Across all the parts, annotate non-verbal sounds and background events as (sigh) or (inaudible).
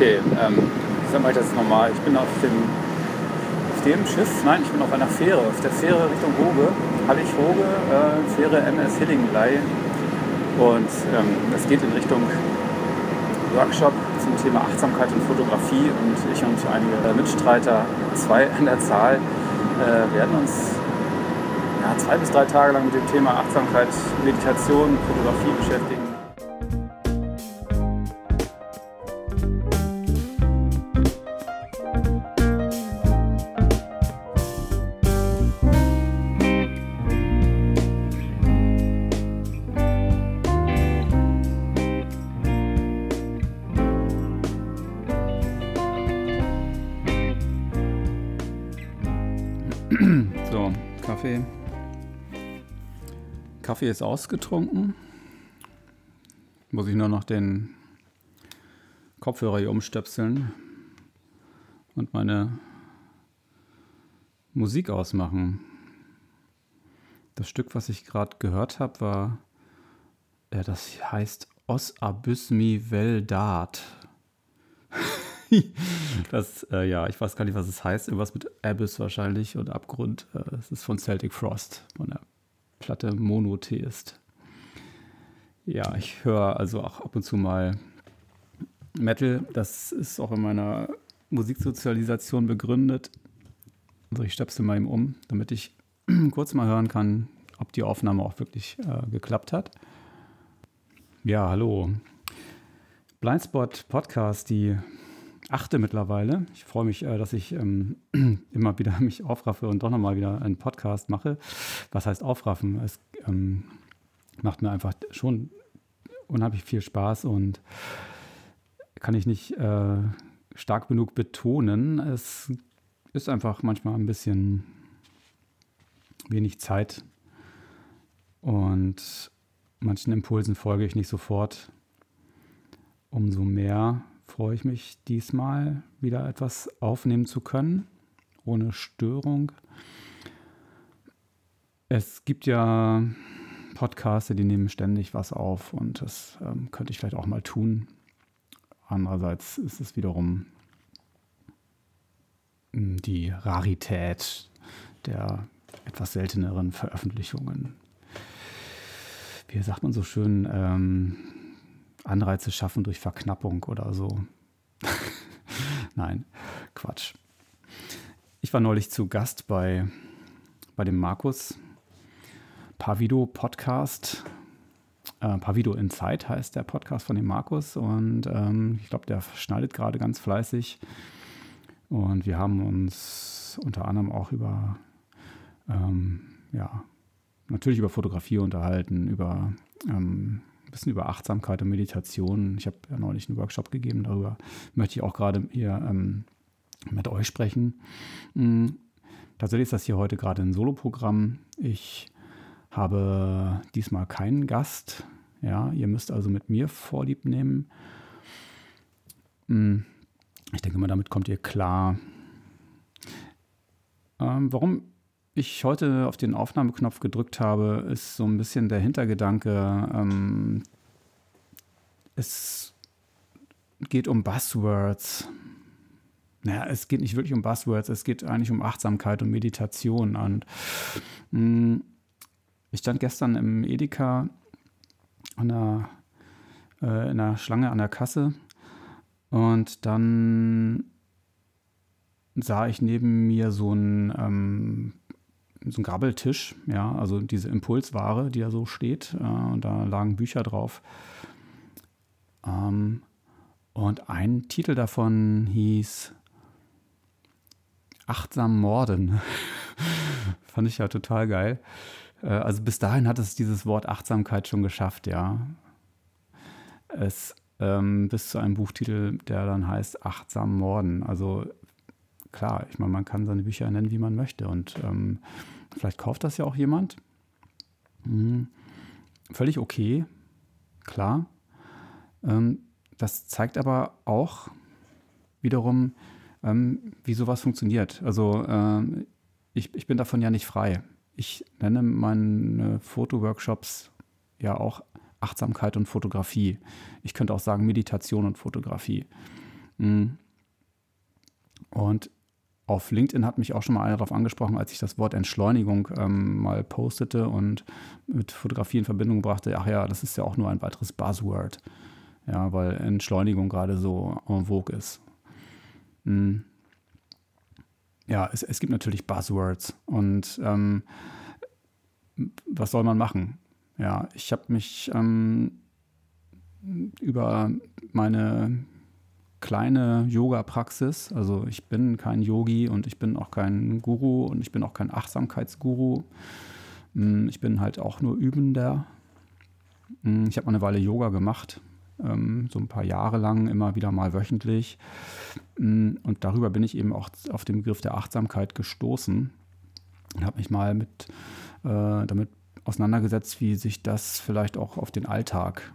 Okay, ähm, ich sag mal das nochmal. Ich bin auf dem, auf dem Schiff, nein, ich bin auf einer Fähre, auf der Fähre Richtung Hoge, Hallig-Hoge, äh, Fähre MS Hillinglei. Und ähm, es geht in Richtung Workshop zum Thema Achtsamkeit und Fotografie. Und ich und einige Mitstreiter, zwei an der Zahl, äh, werden uns ja, zwei bis drei Tage lang mit dem Thema Achtsamkeit, Meditation, Fotografie beschäftigen. Kaffee ist ausgetrunken. Muss ich nur noch den Kopfhörer hier umstöpseln und meine Musik ausmachen. Das Stück, was ich gerade gehört habe, war, ja, das heißt Os Abysmi Veldat. (laughs) das, äh, ja, ich weiß gar nicht, was es heißt. Irgendwas mit Abyss wahrscheinlich und Abgrund. Äh, es ist von Celtic Frost, von der Platte Monotheist. Ja, ich höre also auch ab und zu mal Metal. Das ist auch in meiner Musiksozialisation begründet. Also ich stöpsel mal eben um, damit ich (clears throat) kurz mal hören kann, ob die Aufnahme auch wirklich äh, geklappt hat. Ja, hallo. Blindspot Podcast, die achte mittlerweile. Ich freue mich, äh, dass ich ähm, (clears throat) immer wieder mich aufraffe und doch nochmal wieder einen Podcast mache. Was heißt aufraffen? Es ähm, macht mir einfach schon unheimlich viel Spaß und kann ich nicht äh, stark genug betonen. Es ist einfach manchmal ein bisschen wenig Zeit und manchen Impulsen folge ich nicht sofort. Umso mehr freue ich mich diesmal wieder etwas aufnehmen zu können, ohne Störung. Es gibt ja Podcasts, die nehmen ständig was auf und das ähm, könnte ich vielleicht auch mal tun. Andererseits ist es wiederum hm, die Rarität der etwas selteneren Veröffentlichungen. Wie sagt man so schön, ähm, Anreize schaffen durch Verknappung oder so. (laughs) Nein, Quatsch. Ich war neulich zu Gast bei, bei dem Markus Pavido Podcast. Äh, Pavido in Zeit heißt der Podcast von dem Markus und ähm, ich glaube, der schneidet gerade ganz fleißig. Und wir haben uns unter anderem auch über, ähm, ja, natürlich über Fotografie unterhalten, über ähm, ein bisschen über Achtsamkeit und Meditation. Ich habe ja neulich einen Workshop gegeben, darüber möchte ich auch gerade hier ähm, mit euch sprechen. Mhm. Tatsächlich ist das hier heute gerade ein Soloprogramm. Ich habe diesmal keinen Gast. Ja, ihr müsst also mit mir Vorlieb nehmen. Mhm. Ich denke mal, damit kommt ihr klar. Ähm, warum ich heute auf den Aufnahmeknopf gedrückt habe, ist so ein bisschen der Hintergedanke, ähm, es geht um Buzzwords. Naja, es geht nicht wirklich um Buzzwords, es geht eigentlich um Achtsamkeit und Meditation. Und mh, mm, ich stand gestern im Edeka an der, äh, in der Schlange an der Kasse und dann sah ich neben mir so ein ähm, so ein Grabbeltisch, ja, also diese Impulsware, die da so steht. Äh, und da lagen Bücher drauf. Ähm, und ein Titel davon hieß Achtsam Morden. (laughs) Fand ich ja total geil. Äh, also bis dahin hat es dieses Wort Achtsamkeit schon geschafft, ja. Es ähm, bis zu einem Buchtitel, der dann heißt Achtsam Morden. Also klar, ich meine, man kann seine Bücher nennen, wie man möchte. Und ähm, vielleicht kauft das ja auch jemand. Hm, völlig okay, klar. Ähm, das zeigt aber auch wiederum, ähm, wie sowas funktioniert. Also ähm, ich, ich bin davon ja nicht frei. Ich nenne meine Fotoworkshops ja auch Achtsamkeit und Fotografie. Ich könnte auch sagen Meditation und Fotografie. Mm. Und auf LinkedIn hat mich auch schon mal einer darauf angesprochen, als ich das Wort Entschleunigung ähm, mal postete und mit Fotografie in Verbindung brachte. Ach ja, das ist ja auch nur ein weiteres Buzzword. Ja, weil Entschleunigung gerade so en vogue ist. Hm. Ja, es, es, gibt natürlich Buzzwords und ähm, was soll man machen? Ja, ich habe mich ähm, über meine kleine Yoga-Praxis. Also ich bin kein Yogi und ich bin auch kein Guru und ich bin auch kein Achtsamkeitsguru. Hm, ich bin halt auch nur Übender. Hm, ich habe mal eine Weile Yoga gemacht, ähm, so ein paar Jahre lang, immer wieder mal wöchentlich. Hm, und darüber bin ich eben auch auf den Begriff der Achtsamkeit gestoßen und habe mich mal mit, äh, damit auseinandergesetzt, wie sich das vielleicht auch auf den Alltag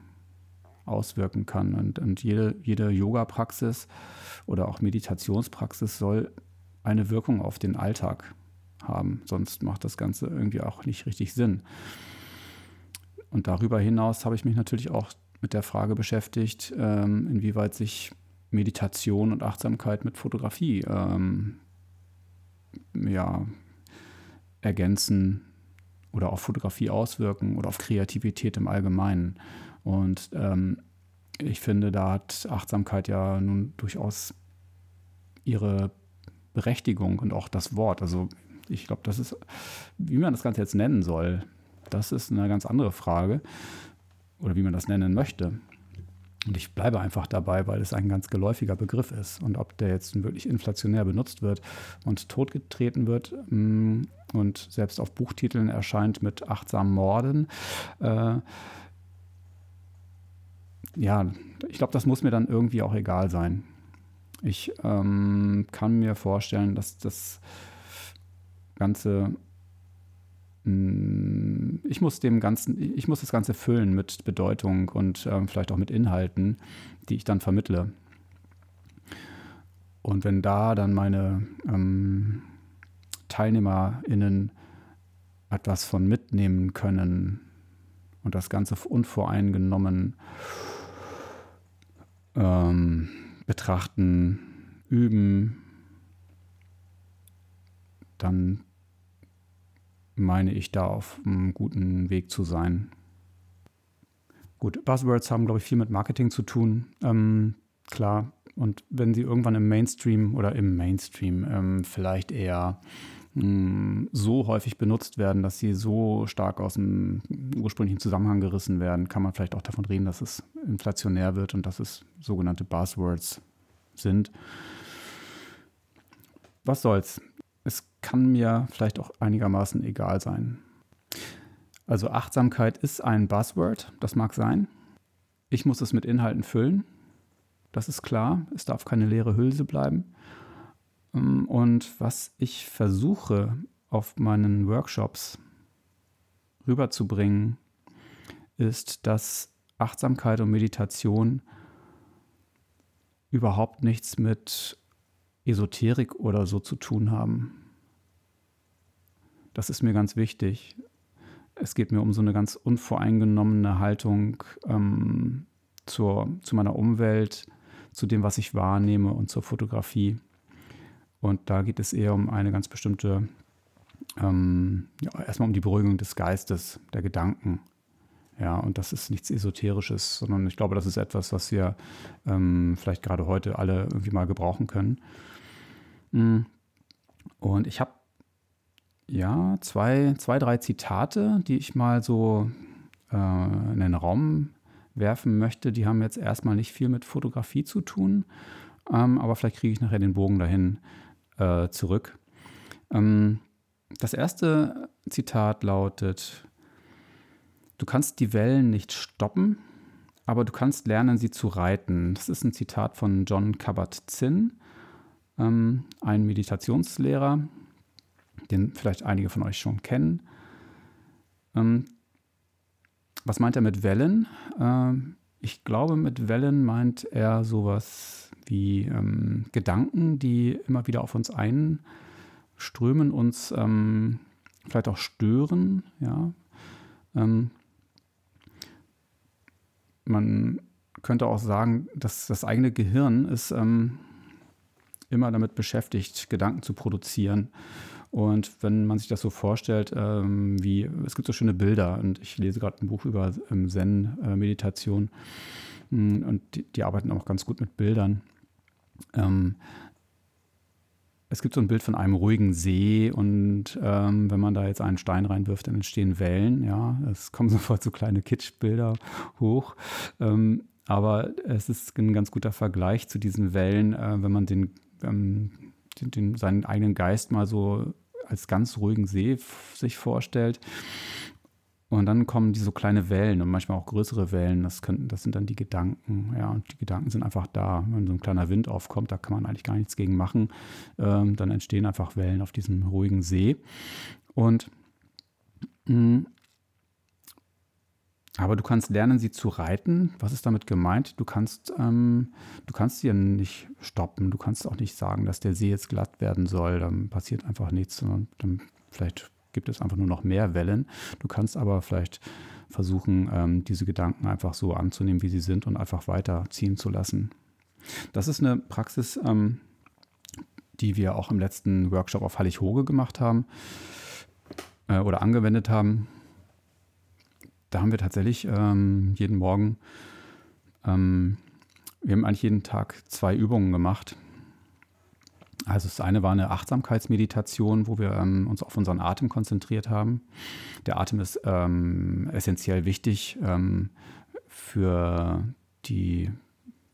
auswirken kann. Und, und jede, jede Yoga-Praxis oder auch Meditationspraxis soll eine Wirkung auf den Alltag haben. Sonst macht das Ganze irgendwie auch nicht richtig Sinn. Und darüber hinaus habe ich mich natürlich auch mit der Frage beschäftigt, ähm, inwieweit sich Meditation und Achtsamkeit mit Fotografie ähm, ja, ergänzen oder auf Fotografie auswirken oder auf Kreativität im Allgemeinen. Und ähm, ich finde, da hat Achtsamkeit ja nun durchaus ihre Berechtigung und auch das Wort. Also ich glaube, das ist, wie man das Ganze jetzt nennen soll, das ist eine ganz andere Frage. Oder wie man das nennen möchte. Und ich bleibe einfach dabei, weil es ein ganz geläufiger Begriff ist. Und ob der jetzt wirklich inflationär benutzt wird und totgetreten wird mm, und selbst auf Buchtiteln erscheint mit achtsamen Morden, äh, ja, ich glaube, das muss mir dann irgendwie auch egal sein. Ich ähm, kann mir vorstellen, dass das Ganze, mm, ich muss dem Ganzen, ich muss das Ganze füllen mit Bedeutung und ähm, vielleicht auch mit Inhalten, die ich dann vermittle. Und wenn da dann meine ähm, TeilnehmerInnen etwas von mitnehmen können und das Ganze unvoreingenommen ähm, betrachten, üben, dann meine ich da auf einem guten Weg zu sein. Gut, Buzzwords haben, glaube ich, viel mit Marketing zu tun. Ähm, klar. Und wenn sie irgendwann im Mainstream oder im Mainstream ähm, vielleicht eher so häufig benutzt werden, dass sie so stark aus dem ursprünglichen Zusammenhang gerissen werden, kann man vielleicht auch davon reden, dass es inflationär wird und dass es sogenannte Buzzwords sind. Was soll's? Es kann mir vielleicht auch einigermaßen egal sein. Also Achtsamkeit ist ein Buzzword, das mag sein. Ich muss es mit Inhalten füllen. Das ist klar. Es darf keine leere Hülse bleiben. Ähm, und was ich versuche auf meinen Workshops rüberzubringen, ist, dass Achtsamkeit und Meditation überhaupt nichts mit Esoterik oder so zu tun haben. Das ist mir ganz wichtig. Es geht mir um so eine ganz unvoreingenommene Haltung ähm, zur, zu meiner Umwelt, zu dem, was ich wahrnehme und zur Fotografie. Und da geht es eher um eine ganz bestimmte, ähm, ja, erstmal um die Beruhigung des Geistes, der Gedanken. Ja, und das ist nichts Esoterisches, sondern ich glaube, das ist etwas, was wir ähm, vielleicht gerade heute alle irgendwie mal gebrauchen können. Mm. Und ich habe ja zwei, zwei, drei Zitate, die ich mal so äh, in den Raum werfen möchte. Die haben jetzt erstmal nicht viel mit Fotografie zu tun, ähm, aber vielleicht kriege ich nachher den Bogen dahin äh, zurück. Ähm, das erste Zitat lautet, du kannst die Wellen nicht stoppen, aber du kannst lernen, sie zu reiten. Das ist ein Zitat von John Kabat-Zinn, ähm, ein Meditationslehrer, den vielleicht einige von euch schon kennen. Ähm, was meint er mit Wellen? Ähm, ich glaube, mit Wellen meint er sowas wie ähm, Gedanken, die immer wieder auf uns einströmen, uns ähm, vielleicht auch stören. Ja? Ähm, man könnte auch sagen, dass das eigene Gehirn ist ähm, immer damit beschäftigt, Gedanken zu produzieren. Und wenn man sich das so vorstellt, ähm, wie es gibt so schöne Bilder und ich lese gerade ein Buch über ähm, Zen-Meditation äh, und die, die, arbeiten auch ganz gut mit Bildern. Ähm, es gibt so ein Bild von einem ruhigen See und ähm, wenn man da jetzt einen Stein reinwirft, dann entstehen Wellen. Ja, es kommen (laughs) sofort so kleine Kitschbilder hoch. Ähm, aber es ist ein ganz guter Vergleich zu diesen Wellen, äh, wenn man den, ähm, den, den, seinen eigenen Geist mal so als ganz ruhigen See sich vorstellt. Und dann kommen die so kleine Wellen und manchmal auch größere Wellen. Das, könnten, das sind dann die Gedanken. Ja, und die Gedanken sind einfach da. Wenn so ein kleiner Wind aufkommt, da kann man eigentlich gar nichts gegen machen. Ähm, dann entstehen einfach Wellen auf diesem ruhigen See. Und mh, mm, aber du kannst lernen, sie zu reiten. Was ist damit gemeint? Du kannst, ähm, du kannst sie ja nicht stoppen. Du kannst auch nicht sagen, dass der See jetzt glatt werden soll. Dann passiert einfach nichts. Sondern dann vielleicht gibt es einfach nur noch mehr Wellen. Du kannst aber vielleicht versuchen, ähm, diese Gedanken einfach so anzunehmen, wie sie sind und einfach weiterziehen zu lassen. Das ist eine Praxis, ähm, die wir auch im letzten Workshop auf Hallig-Hoge gemacht haben äh, oder angewendet haben da haben wir tatsächlich ähm, jeden Morgen, wir haben eigentlich jeden Tag zwei Übungen gemacht. Also das eine war eine Achtsamkeitsmeditation, wo wir ähm, uns auf unseren Atem konzentriert haben. Der Atem ist ähm, essentiell wichtig ähm, für die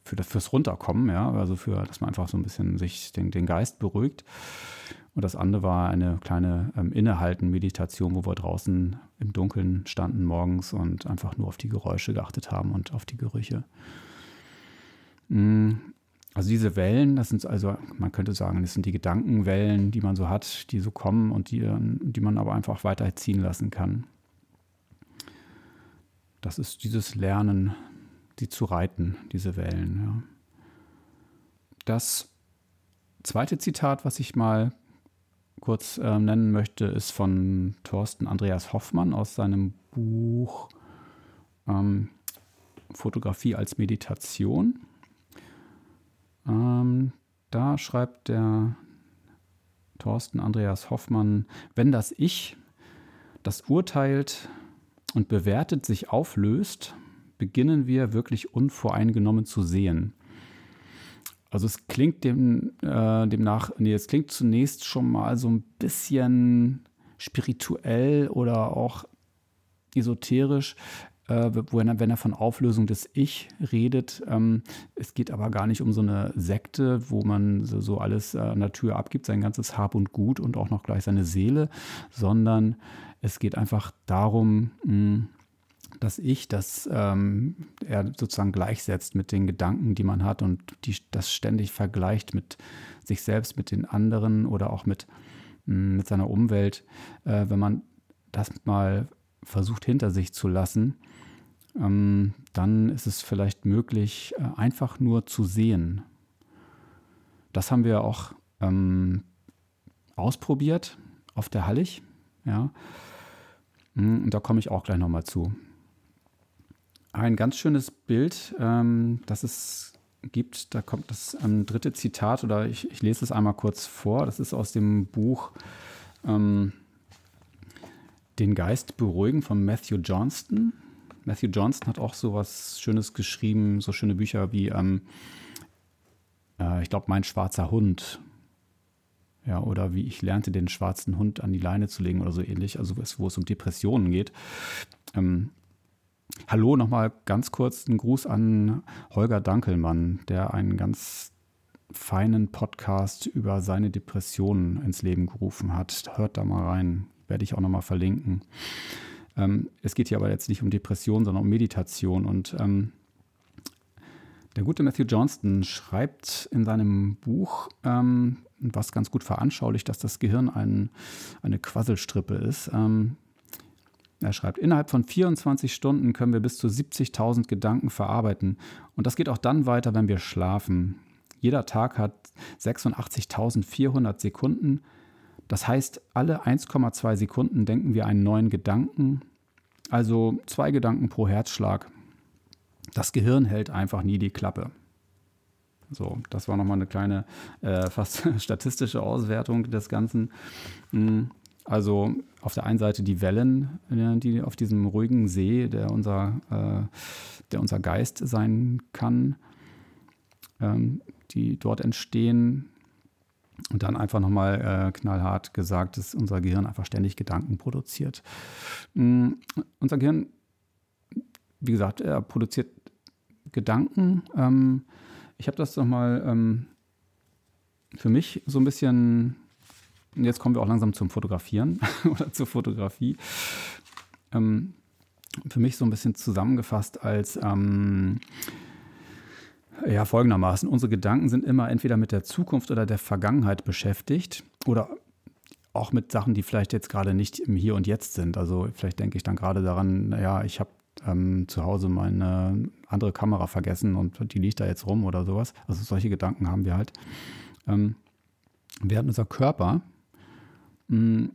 für das fürs Runterkommen, ja, also für, dass man einfach so ein bisschen sich den, den Geist beruhigt. Und das andere war eine kleine ähm, Innehalten-Meditation, wo wir draußen im Dunkeln standen morgens und einfach nur auf die Geräusche geachtet haben und auf die Gerüche. Mm, also diese Wellen, das sind also, man könnte sagen, das sind die Gedankenwellen, die man so hat, die so kommen und die, die man aber einfach weiterziehen lassen kann. Das ist dieses Lernen, die zu reiten, diese Wellen. Ja. Das zweite Zitat, was ich mal kurz äh, nennen möchte, ist von Thorsten Andreas Hoffmann aus seinem Buch ähm, Fotografie als Meditation. Ähm, da schreibt der Thorsten Andreas Hoffmann, wenn das Ich, das urteilt und bewertet, sich auflöst, beginnen wir wirklich unvoreingenommen zu sehen. Also es klingt dem, äh, demnach, nee, es klingt zunächst schon mal so ein bisschen spirituell oder auch esoterisch, wenn, er, wenn er von Auflösung des Ich redet. Ähm, es geht aber gar nicht um so eine Sekte, wo man so, so alles äh, an der Tür abgibt, sein ganzes Hab und Gut und auch noch gleich seine Seele, sondern es geht einfach darum, mh, das Ich, das ähm, er sozusagen gleichsetzt mit den Gedanken, die man hat und die, das ständig vergleicht mit sich selbst, mit den anderen oder auch mit, mm, mit seiner Umwelt. Äh, wenn man das mal versucht hinter sich zu lassen, ähm, dann ist es vielleicht möglich, äh, einfach nur zu sehen. Das haben wir auch ähm, ausprobiert auf der Hallig. Ja. Mm, und da komme ich auch gleich nochmal zu ein ganz schönes Bild, ähm, das es gibt. Da kommt das ähm, dritte Zitat oder ich, ich, lese es einmal kurz vor. Das ist aus dem Buch ähm, Den Geist beruhigen von Matthew Johnston. Matthew Johnston hat auch so was Schönes geschrieben, so schöne Bücher wie, ähm, äh, ich glaube, Mein schwarzer Hund. Ja, oder wie ich lernte, den schwarzen Hund an die Leine zu legen oder so ähnlich, also wo es um Depressionen geht. Ähm, Hallo nochmal ganz kurz ein Gruß an Holger Dankelmann, der einen ganz feinen Podcast über seine Depressionen ins Leben gerufen hat. Hört da mal rein, werde ich auch nochmal verlinken. Ähm, es geht hier aber jetzt nicht um Depression, sondern um Meditation. Und ähm, der gute Matthew Johnston schreibt in seinem Buch, ähm, was ganz gut veranschaulicht, dass das Gehirn ein, eine Quasselstrippe ist. Ähm, er schreibt, innerhalb von 24 Stunden können wir bis zu 70.000 Gedanken verarbeiten. Und das geht auch dann weiter, wenn wir schlafen. Jeder Tag hat 86.400 Sekunden. Das heißt, alle 1,2 Sekunden denken wir einen neuen Gedanken. Also zwei Gedanken pro Herzschlag. das Gehirn hält einfach nie die Klappe. So, das war nochmal eine kleine, äh, (laughs) fast statistische Auswertung des Ganzen. Hm, also auf der einen Seite die Wellen, äh, die auf diesem ruhigen See, der unser, äh, der unser Geist sein kann, ähm, die dort entstehen. Und dann einfach nochmal äh, knallhart gesagt, dass unser Gehirn einfach ständig Gedanken produziert. Ähm, unser Gehirn, wie gesagt, er produziert Gedanken. Ähm, ich habe das nochmal ähm, für mich so ein bisschen, jetzt kommen wir auch langsam zum Fotografieren (laughs) oder zur Fotografie. Ähm, für mich so ein bisschen zusammengefasst als ähm, ja, folgendermaßen. Unsere Gedanken sind immer entweder mit der Zukunft oder der Vergangenheit beschäftigt oder auch mit Sachen, die vielleicht jetzt gerade nicht im Hier und Jetzt sind. Also vielleicht denke ich dann gerade daran, naja, ich habe ähm, zu Hause meine andere Kamera vergessen und die liegt da jetzt rum oder sowas. Also solche Gedanken haben wir halt. Ähm, während unser Körper mh, hm,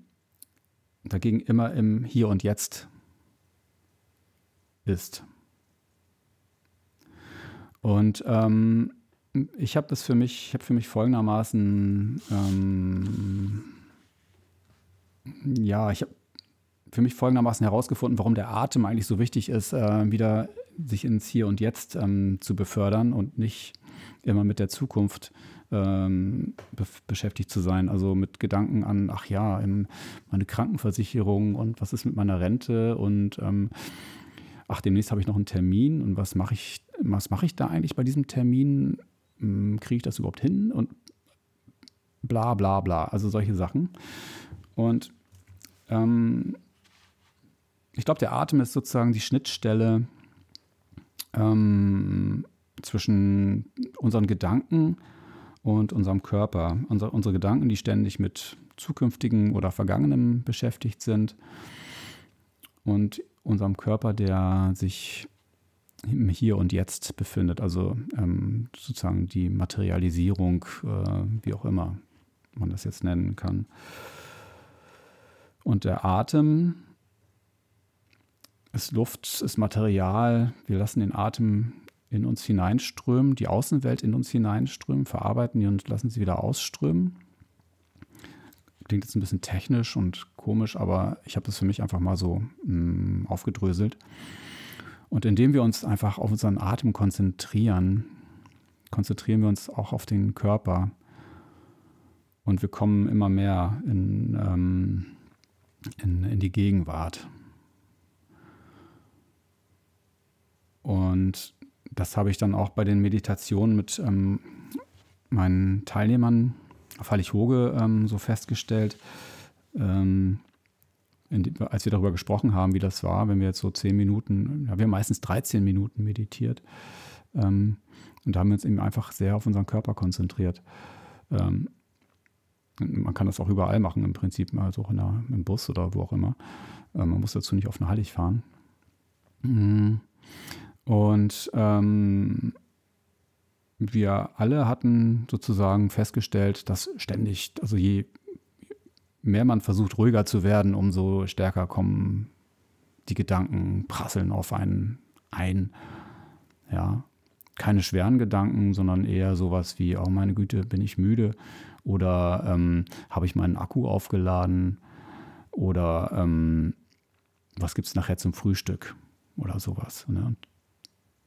dagegen immer im Hier und Jetzt ist. Und ähm, ich habe das für mich, ich habe für mich folgendermaßen, ähm, ja, ich habe für mich folgendermaßen herausgefunden, warum der Atem eigentlich so wichtig ist, äh, wieder sich ins Hier und Jetzt ähm, zu befördern und nicht immer mit der Zukunft ähm, be beschäftigt zu sein. Also mit Gedanken an, ach ja, meine Krankenversicherung und was ist mit meiner Rente und ähm, ach, demnächst habe ich noch einen Termin und was mache ich, was mache ich da eigentlich bei diesem Termin? Hm, kriege ich das überhaupt hin? Und bla bla bla. Also solche Sachen. Und ähm, ich glaube, der Atem ist sozusagen die Schnittstelle ähm, zwischen unseren Gedanken und unserem Körper. Unser, unsere Gedanken, die ständig mit zukünftigen oder vergangenem beschäftigt sind. Und unserem Körper, der sich im Hier und Jetzt befindet, also ähm, sozusagen die Materialisierung, äh, wie auch immer man das jetzt nennen kann. Und der Atem ist Luft, ist Material. Wir lassen den Atem in uns hineinströmen, die Außenwelt in uns hineinströmen, verarbeiten die und lassen sie wieder ausströmen klingt jetzt ein bisschen technisch und komisch, aber ich habe das für mich einfach mal so mh, mm, aufgedröselt. Und indem wir uns einfach auf unseren Atem konzentrieren, konzentrieren wir uns auch auf den Körper. Und wir kommen immer mehr in, ähm, in, in die Gegenwart. Und das habe ich dann auch bei den Meditationen mit ähm, meinen Teilnehmern auf Heilig-Hoge ähm, so festgestellt, ähm, als wir darüber gesprochen haben, wie das war, wenn wir jetzt so zehn Minuten, ja, wir haben meistens 13 Minuten meditiert. Ähm, und da haben wir uns eben einfach sehr auf unseren Körper konzentriert. Ähm, man kann das auch überall machen, im Prinzip, also auch der, im Bus oder wo auch immer. Ähm, man muss dazu nicht auf eine Heilig fahren. Mhm. Und ähm, wir alle hatten sozusagen festgestellt, dass ständig, also je mehr man versucht, ruhiger zu werden, umso stärker kommen die Gedanken, prasseln auf einen ein. Ja, keine schweren Gedanken, sondern eher sowas wie, oh meine Güte, bin ich müde oder ähm, habe ich meinen Akku aufgeladen oder ähm, was gibt es nachher zum Frühstück oder sowas. Ne? Und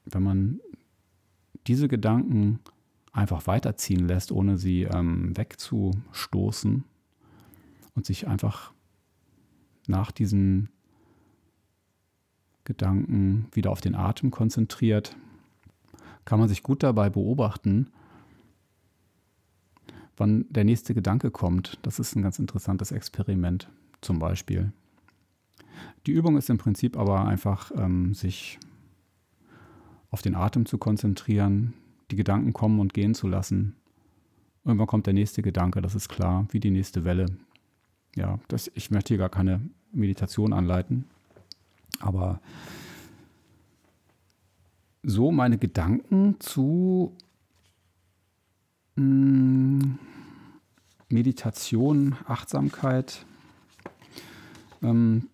wenn man diese Gedanken einfach weiterziehen lässt, ohne sie ähm, wegzustoßen und sich einfach nach diesen Gedanken wieder auf den Atem konzentriert, kann man sich gut dabei beobachten, wann der nächste Gedanke kommt. Das ist ein ganz interessantes Experiment zum Beispiel. Die Übung ist im Prinzip aber einfach, ähm, sich auf den Atem zu konzentrieren, die Gedanken kommen und gehen zu lassen. Irgendwann kommt der nächste Gedanke, das ist klar, wie die nächste Welle. Ja, das, ich möchte hier gar keine Meditation anleiten, aber so meine Gedanken zu mh, hm, Meditation, Achtsamkeit, ähm,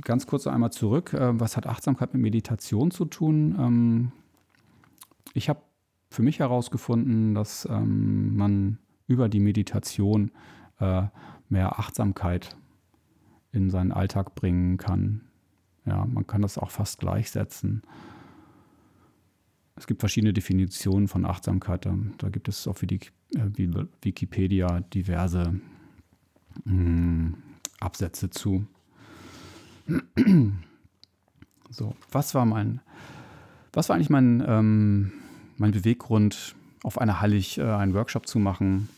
ganz kurz einmal zurück. Äh, was hat Achtsamkeit mit Meditation zu tun? Ähm, ich habe für mich herausgefunden, dass ähm, man über die Meditation äh, mehr Achtsamkeit in seinen Alltag bringen kann. Ja, man kann das auch fast gleichsetzen. Es gibt verschiedene Definitionen von Achtsamkeit. Da, da gibt es auf äh, Wikipedia diverse hm, Absätze zu. (clears throat) So, was war mein, was war eigentlich mein, ähm, mein Beweggrund, auf einer Hallig äh, einen Workshop zu machen?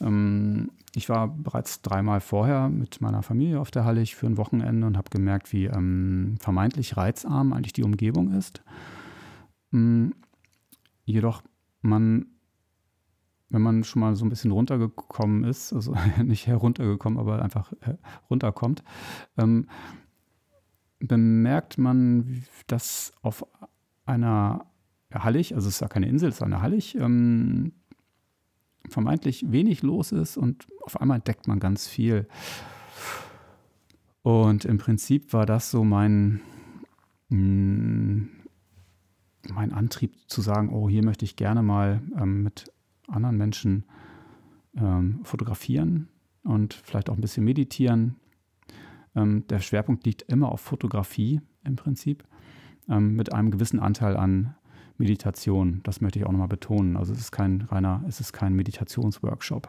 Ähm, ich war bereits dreimal vorher mit meiner Familie auf der Hallig für ein Wochenende und habe gemerkt, wie ähm, vermeintlich reizarm eigentlich die Umgebung ist. Ähm, jedoch man wenn man schon mal so ein bisschen runtergekommen ist, also (laughs) nicht heruntergekommen, aber einfach runterkommt, ähm, bemerkt man, dass auf einer Hallig, also es ist ja keine Insel, es ist eine Hallig, ähm, vermeintlich wenig los ist und auf einmal entdeckt man ganz viel. Und im Prinzip war das so mein, mm, mein Antrieb zu sagen, oh, hier möchte ich gerne mal ähm, mit anderen Menschen ähm, fotografieren und vielleicht auch ein bisschen meditieren. Ähm, der Schwerpunkt liegt immer auf Fotografie im Prinzip, ähm, mit einem gewissen Anteil an Meditation. Das möchte ich auch nochmal betonen. Also es ist kein reiner, es ist kein Meditationsworkshop.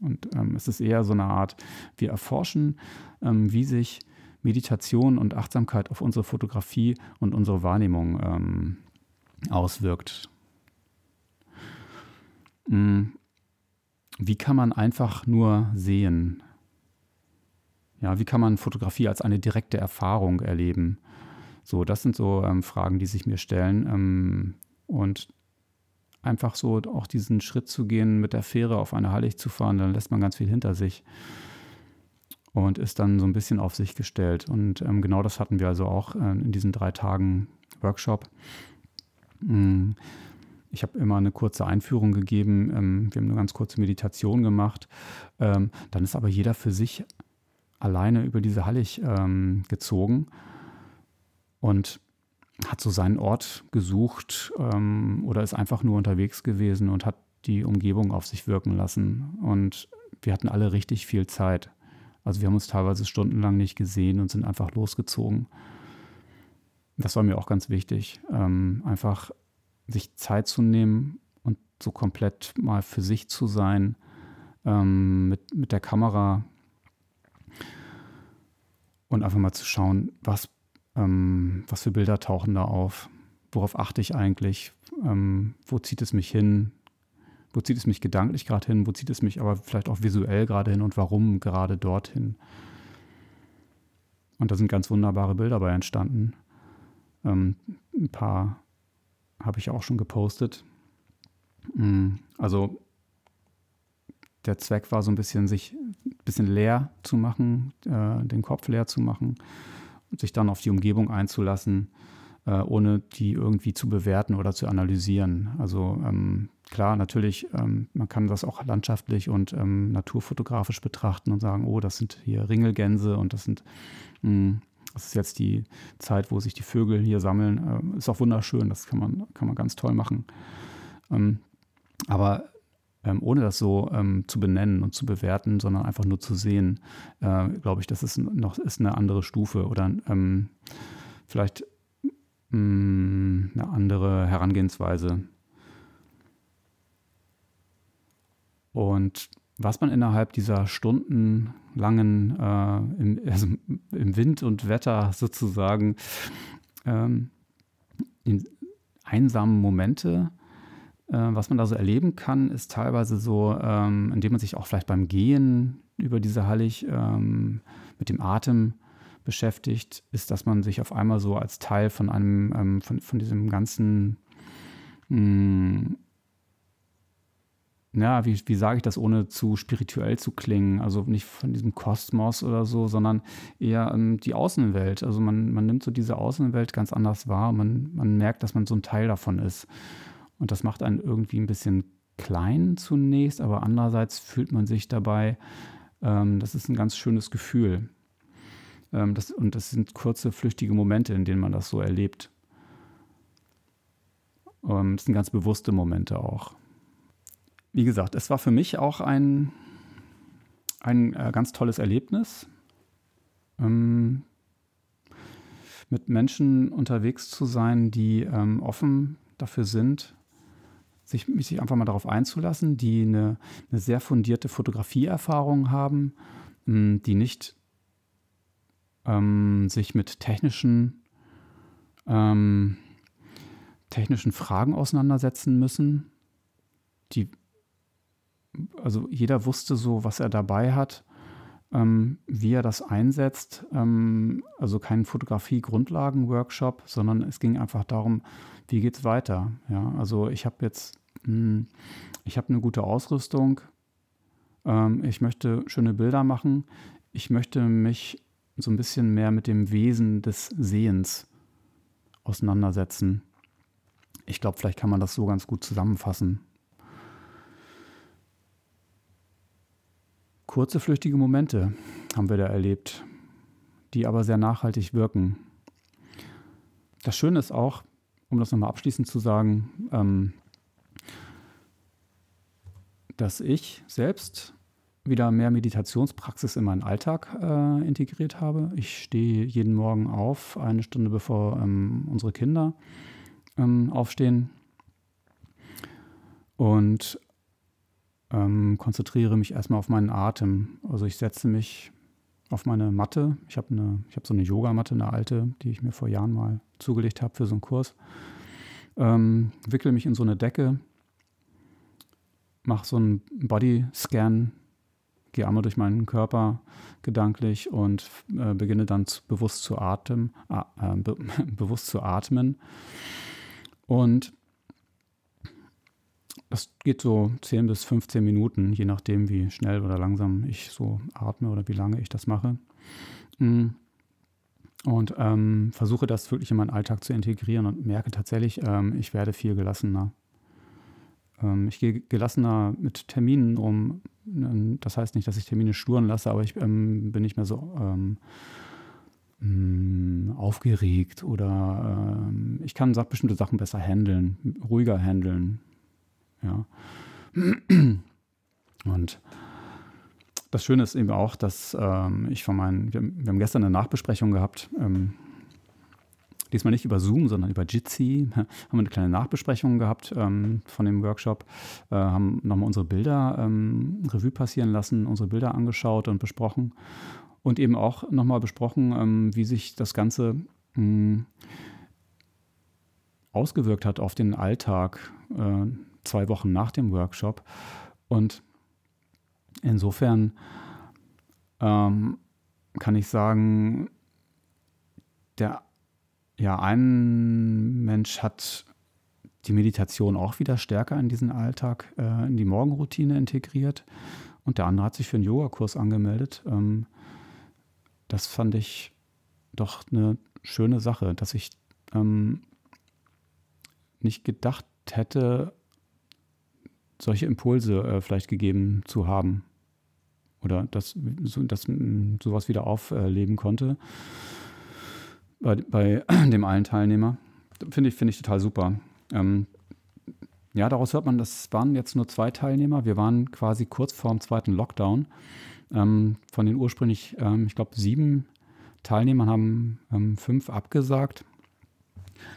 Und ähm, es ist eher so eine Art, wir erforschen, ähm, wie sich Meditation und Achtsamkeit auf unsere Fotografie und unsere Wahrnehmung ähm, auswirkt. Mm. Wie kann man einfach nur sehen? Ja, wie kann man Fotografie als eine direkte Erfahrung erleben? So, das sind so ähm, Fragen, die sich mir stellen. Ähm, und einfach so auch diesen Schritt zu gehen, mit der Fähre auf eine Hallig zu fahren, dann lässt man ganz viel hinter sich und ist dann so ein bisschen auf sich gestellt. Und ähm, genau das hatten wir also auch äh, in diesen drei Tagen Workshop. Mhm ich habe immer eine kurze Einführung gegeben. Ähm, wir haben eine ganz kurze Meditation gemacht. Ähm, dann ist aber jeder für sich alleine über diese Hallig ähm, gezogen und hat so seinen Ort gesucht ähm, oder ist einfach nur unterwegs gewesen und hat die Umgebung auf sich wirken lassen. Und wir hatten alle richtig viel Zeit. Also wir haben uns teilweise stundenlang nicht gesehen und sind einfach losgezogen. Das war mir auch ganz wichtig. Ähm, einfach sich Zeit zu nehmen und so komplett mal für sich zu sein, ähm, mit, mit der Kamera und einfach mal zu schauen, was, ähm, was für Bilder tauchen da auf, worauf achte ich eigentlich, ähm, wo zieht es mich hin, wo zieht es mich gedanklich gerade hin, wo zieht es mich aber vielleicht auch visuell gerade hin und warum gerade dorthin. Und da sind ganz wunderbare Bilder bei entstanden. Ähm, ein paar habe ich auch schon gepostet. Mm, also der Zweck war so ein bisschen, sich ein bisschen leer zu machen, äh, den Kopf leer zu machen sich dann auf die Umgebung einzulassen, äh, ohne die irgendwie zu bewerten oder zu analysieren. Also ähm, klar, natürlich, ähm, man kann das auch landschaftlich und ähm, naturfotografisch betrachten und sagen, oh, das sind hier Ringelgänse und das sind mh, mm, das ist jetzt die Zeit, wo sich die Vögel hier sammeln. Äh, ist auch wunderschön, das kann man, kann man ganz toll machen. Ähm, aber ähm, ohne das so ähm, zu benennen und zu bewerten, sondern einfach nur zu sehen, äh, glaube ich, das ist noch ist eine andere Stufe oder ähm, vielleicht mh, mm, eine andere Herangehensweise. Und was man innerhalb dieser stundenlangen, äh, im, (laughs) also im, Wind und Wetter sozusagen, ähm, in einsamen Momente, äh, was man da so erleben kann, ist teilweise so, ähm, indem man sich auch vielleicht beim Gehen über diese Hallig ähm, mit dem Atem beschäftigt, ist, dass man sich auf einmal so als Teil von einem, ähm, von, von diesem ganzen mh, hm, ja, wie, wie sage ich das, ohne zu spirituell zu klingen? Also nicht von diesem Kosmos oder so, sondern eher ähm, die Außenwelt. Also man, man nimmt so diese Außenwelt ganz anders wahr. Man, man merkt, dass man so ein Teil davon ist. Und das macht einen irgendwie ein bisschen klein zunächst, aber andererseits fühlt man sich dabei, ähm, das ist ein ganz schönes Gefühl. Ähm, das, und das sind kurze, flüchtige Momente, in denen man das so erlebt. Ähm, das sind ganz bewusste Momente auch. Wie gesagt, es war für mich auch ein, ein äh, ganz tolles Erlebnis, ähm, mit Menschen unterwegs zu sein, die ähm, offen dafür sind, sich, sich einfach mal darauf einzulassen, die eine, eine sehr fundierte Fotografieerfahrung haben, ähm, die nicht ähm, sich mit technischen, ähm, technischen Fragen auseinandersetzen müssen. Die, also jeder wusste so, was er dabei hat, ähm, wie er das einsetzt. Ähm, also kein Fotografie-Grundlagen-Workshop, sondern es ging einfach darum, wie geht es weiter. Ja, also ich habe jetzt, mh, hm, ich habe eine gute Ausrüstung. Ähm, ich möchte schöne Bilder machen. Ich möchte mich so ein bisschen mehr mit dem Wesen des Sehens auseinandersetzen. Ich glaube, vielleicht kann man das so ganz gut zusammenfassen. Kurze, flüchtige Momente haben wir da erlebt, die aber sehr nachhaltig wirken. Das Schöne ist auch, um das nochmal abschließend zu sagen, ähm, dass ich selbst wieder mehr Meditationspraxis in meinen Alltag äh, integriert habe. Ich stehe jeden Morgen auf, eine Stunde bevor ähm, unsere Kinder ähm, aufstehen und ähm, konzentriere mich erstmal auf meinen Atem. Also ich setze mich auf meine Matte. Ich habe eine, ich habe so eine Yogamatte, eine alte, die ich mir vor Jahren mal zugelegt habe für so einen Kurs. Ähm, wickle mich in so eine Decke, mache so einen Bodyscan gehe einmal durch meinen Körper gedanklich und äh, beginne dann zu, bewusst zu atmen, äh, be (laughs) bewusst zu atmen. Und das geht so 10 bis 15 Minuten, je nachdem, wie schnell oder langsam ich so atme oder wie lange ich das mache. Mm. Und ähm, versuche das wirklich in meinen Alltag zu integrieren und merke tatsächlich, ähm, ich werde viel gelassener. Ähm, ich gehe gelassener mit Terminen um. Ähm, das heißt nicht, dass ich Termine sturen lasse, aber ich ähm, bin nicht mehr so ähm, mm, aufgeregt oder ich kann bestimmte Sachen besser handeln, ruhiger handeln. Ja. (clears throat) Und das Schöne ist eben auch, dass ähm, ich von meinen, wir, wir, haben gestern eine Nachbesprechung gehabt, ähm, diesmal nicht über Zoom, sondern über Jitsi, (laughs) haben wir eine kleine Nachbesprechung gehabt ähm, von dem Workshop, äh, haben nochmal unsere Bilder ähm, Revue passieren lassen, unsere Bilder angeschaut und besprochen und eben auch nochmal besprochen, ähm, wie sich das Ganze mh, hm, ausgewirkt hat auf den Alltag äh, zwei Wochen nach dem Workshop. Und insofern ähm, kann ich sagen, der ja, ein Mensch hat die Meditation auch wieder stärker in diesen Alltag, äh, in die Morgenroutine integriert. Und der andere hat sich für einen Yogakurs angemeldet. Ähm, das fand ich doch eine schöne Sache, dass ich ähm, nicht gedacht hätte, solche Impulse äh, vielleicht gegeben zu haben. Oder dass, so, dass sowas wieder aufleben konnte bei, bei (clears throat) dem einen Teilnehmer. Finde ich, find ich total super. Ähm, ja, daraus hört man, das waren jetzt nur zwei Teilnehmer. Wir waren quasi kurz vor dem zweiten Lockdown. Ähm, von den ursprünglich, ähm, ich glaube, sieben Teilnehmern haben ähm, fünf abgesagt.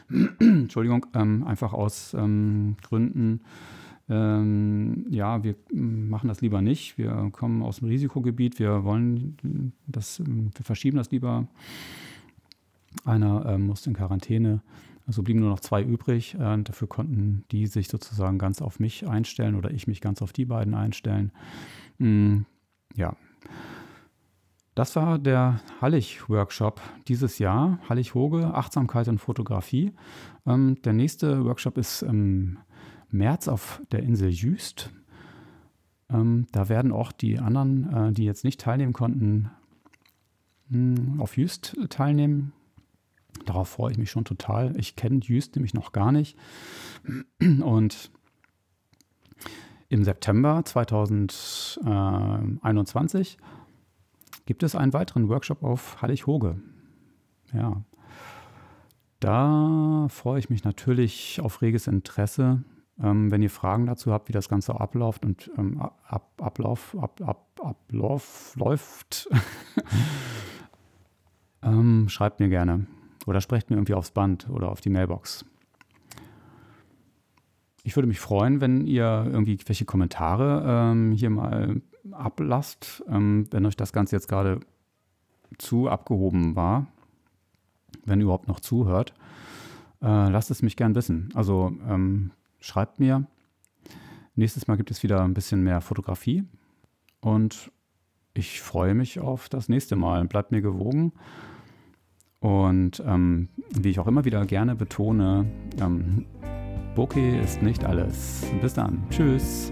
(clears throat) Entschuldigung, ähm, einfach aus ähm, ja, wir machen das lieber nicht. Wir kommen aus dem Risikogebiet. Wir wollen das, wir verschieben das lieber einer äh, musste in Quarantäne. Also blieben nur noch zwei übrig. Äh, dafür konnten die sich sozusagen ganz auf mich einstellen oder ich mich ganz auf die beiden einstellen. Mm, ja. Das war der Hallig-Workshop dieses Jahr. Hallig-Hoge, Achtsamkeit und Fotografie. Ähm, der nächste Workshop ist im März auf der Insel Jüst. Ähm, da werden auch die anderen, äh, die jetzt nicht teilnehmen konnten, mh, mm, auf Jüst teilnehmen. Darauf freue ich mich schon total. Ich kenne Jüst nämlich noch gar nicht. Und im September 2021 gibt es einen weiteren Workshop auf Hallig-Hoge. Ja. Da freue ich mich natürlich auf reges Interesse. Ähm, wenn ihr Fragen dazu habt, wie das Ganze abläuft und ähm, ab, Ablauf, ab, ab, Ablauf läuft, (laughs) ähm, schreibt mir gerne oder sprecht mir irgendwie aufs Band oder auf die Mailbox. Ich würde mich freuen, wenn ihr irgendwie welche Kommentare ähm, hier mal ablasst, ähm, wenn euch das Ganze jetzt gerade zu abgehoben war, wenn ihr überhaupt noch zuhört. Äh, lasst es mich gern wissen. Also ähm, schreibt mir. Nächstes Mal gibt es wieder ein bisschen mehr Fotografie und ich freue mich auf das nächste Mal. Bleibt mir gewogen. Und ähm, wie ich auch immer wieder gerne betone, ähm, Bokeh ist nicht alles. Bis dann. Tschüss.